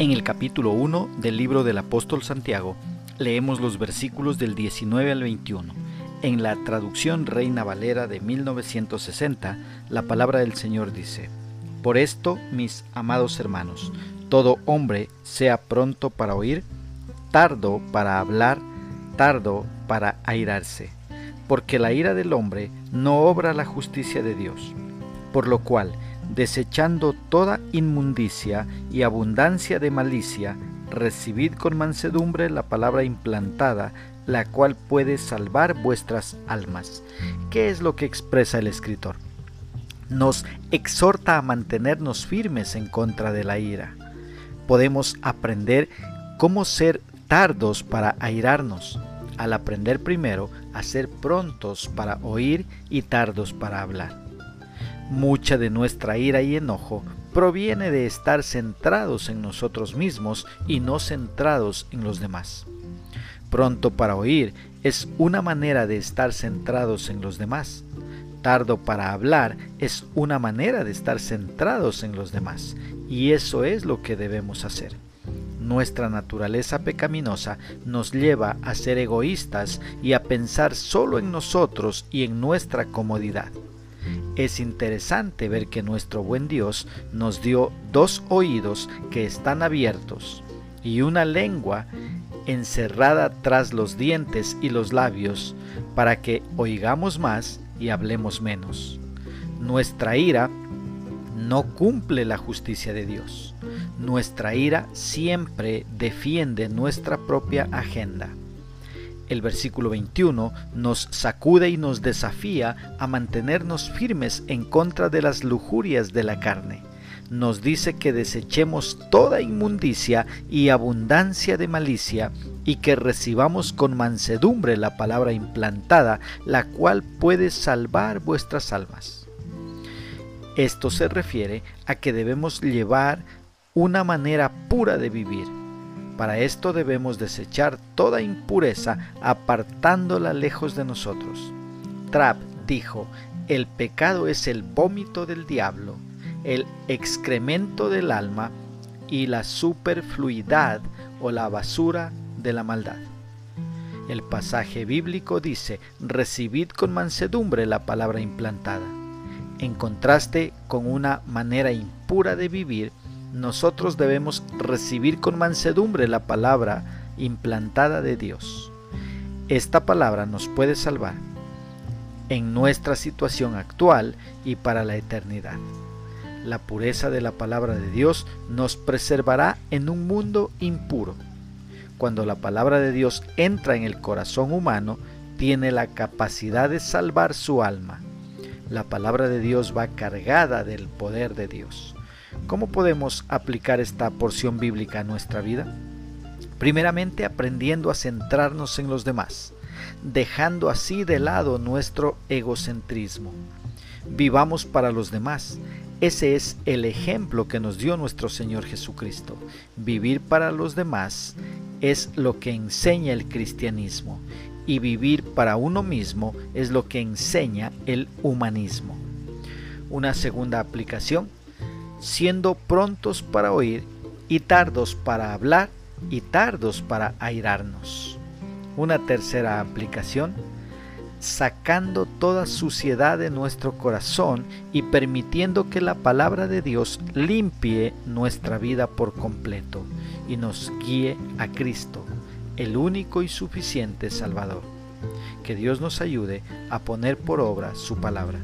En el capítulo 1 del libro del apóstol Santiago leemos los versículos del 19 al 21. En la traducción Reina Valera de 1960, la palabra del Señor dice, Por esto, mis amados hermanos, todo hombre sea pronto para oír, tardo para hablar, tardo para airarse, porque la ira del hombre no obra la justicia de Dios. Por lo cual, desechando toda inmundicia y abundancia de malicia, recibid con mansedumbre la palabra implantada, la cual puede salvar vuestras almas. ¿Qué es lo que expresa el escritor? Nos exhorta a mantenernos firmes en contra de la ira. Podemos aprender cómo ser tardos para airarnos, al aprender primero a ser prontos para oír y tardos para hablar. Mucha de nuestra ira y enojo proviene de estar centrados en nosotros mismos y no centrados en los demás. Pronto para oír es una manera de estar centrados en los demás. Tardo para hablar es una manera de estar centrados en los demás. Y eso es lo que debemos hacer. Nuestra naturaleza pecaminosa nos lleva a ser egoístas y a pensar solo en nosotros y en nuestra comodidad. Es interesante ver que nuestro buen Dios nos dio dos oídos que están abiertos y una lengua encerrada tras los dientes y los labios para que oigamos más y hablemos menos. Nuestra ira no cumple la justicia de Dios. Nuestra ira siempre defiende nuestra propia agenda el versículo 21 nos sacude y nos desafía a mantenernos firmes en contra de las lujurias de la carne. Nos dice que desechemos toda inmundicia y abundancia de malicia y que recibamos con mansedumbre la palabra implantada, la cual puede salvar vuestras almas. Esto se refiere a que debemos llevar una manera pura de vivir para esto debemos desechar toda impureza apartándola lejos de nosotros. Trapp dijo, el pecado es el vómito del diablo, el excremento del alma y la superfluidad o la basura de la maldad. El pasaje bíblico dice, recibid con mansedumbre la palabra implantada. En contraste con una manera impura de vivir, nosotros debemos recibir con mansedumbre la palabra implantada de Dios. Esta palabra nos puede salvar en nuestra situación actual y para la eternidad. La pureza de la palabra de Dios nos preservará en un mundo impuro. Cuando la palabra de Dios entra en el corazón humano, tiene la capacidad de salvar su alma. La palabra de Dios va cargada del poder de Dios. ¿Cómo podemos aplicar esta porción bíblica a nuestra vida? Primeramente aprendiendo a centrarnos en los demás, dejando así de lado nuestro egocentrismo. Vivamos para los demás. Ese es el ejemplo que nos dio nuestro Señor Jesucristo. Vivir para los demás es lo que enseña el cristianismo y vivir para uno mismo es lo que enseña el humanismo. Una segunda aplicación siendo prontos para oír y tardos para hablar y tardos para airarnos. Una tercera aplicación, sacando toda suciedad de nuestro corazón y permitiendo que la palabra de Dios limpie nuestra vida por completo y nos guíe a Cristo, el único y suficiente Salvador. Que Dios nos ayude a poner por obra su palabra.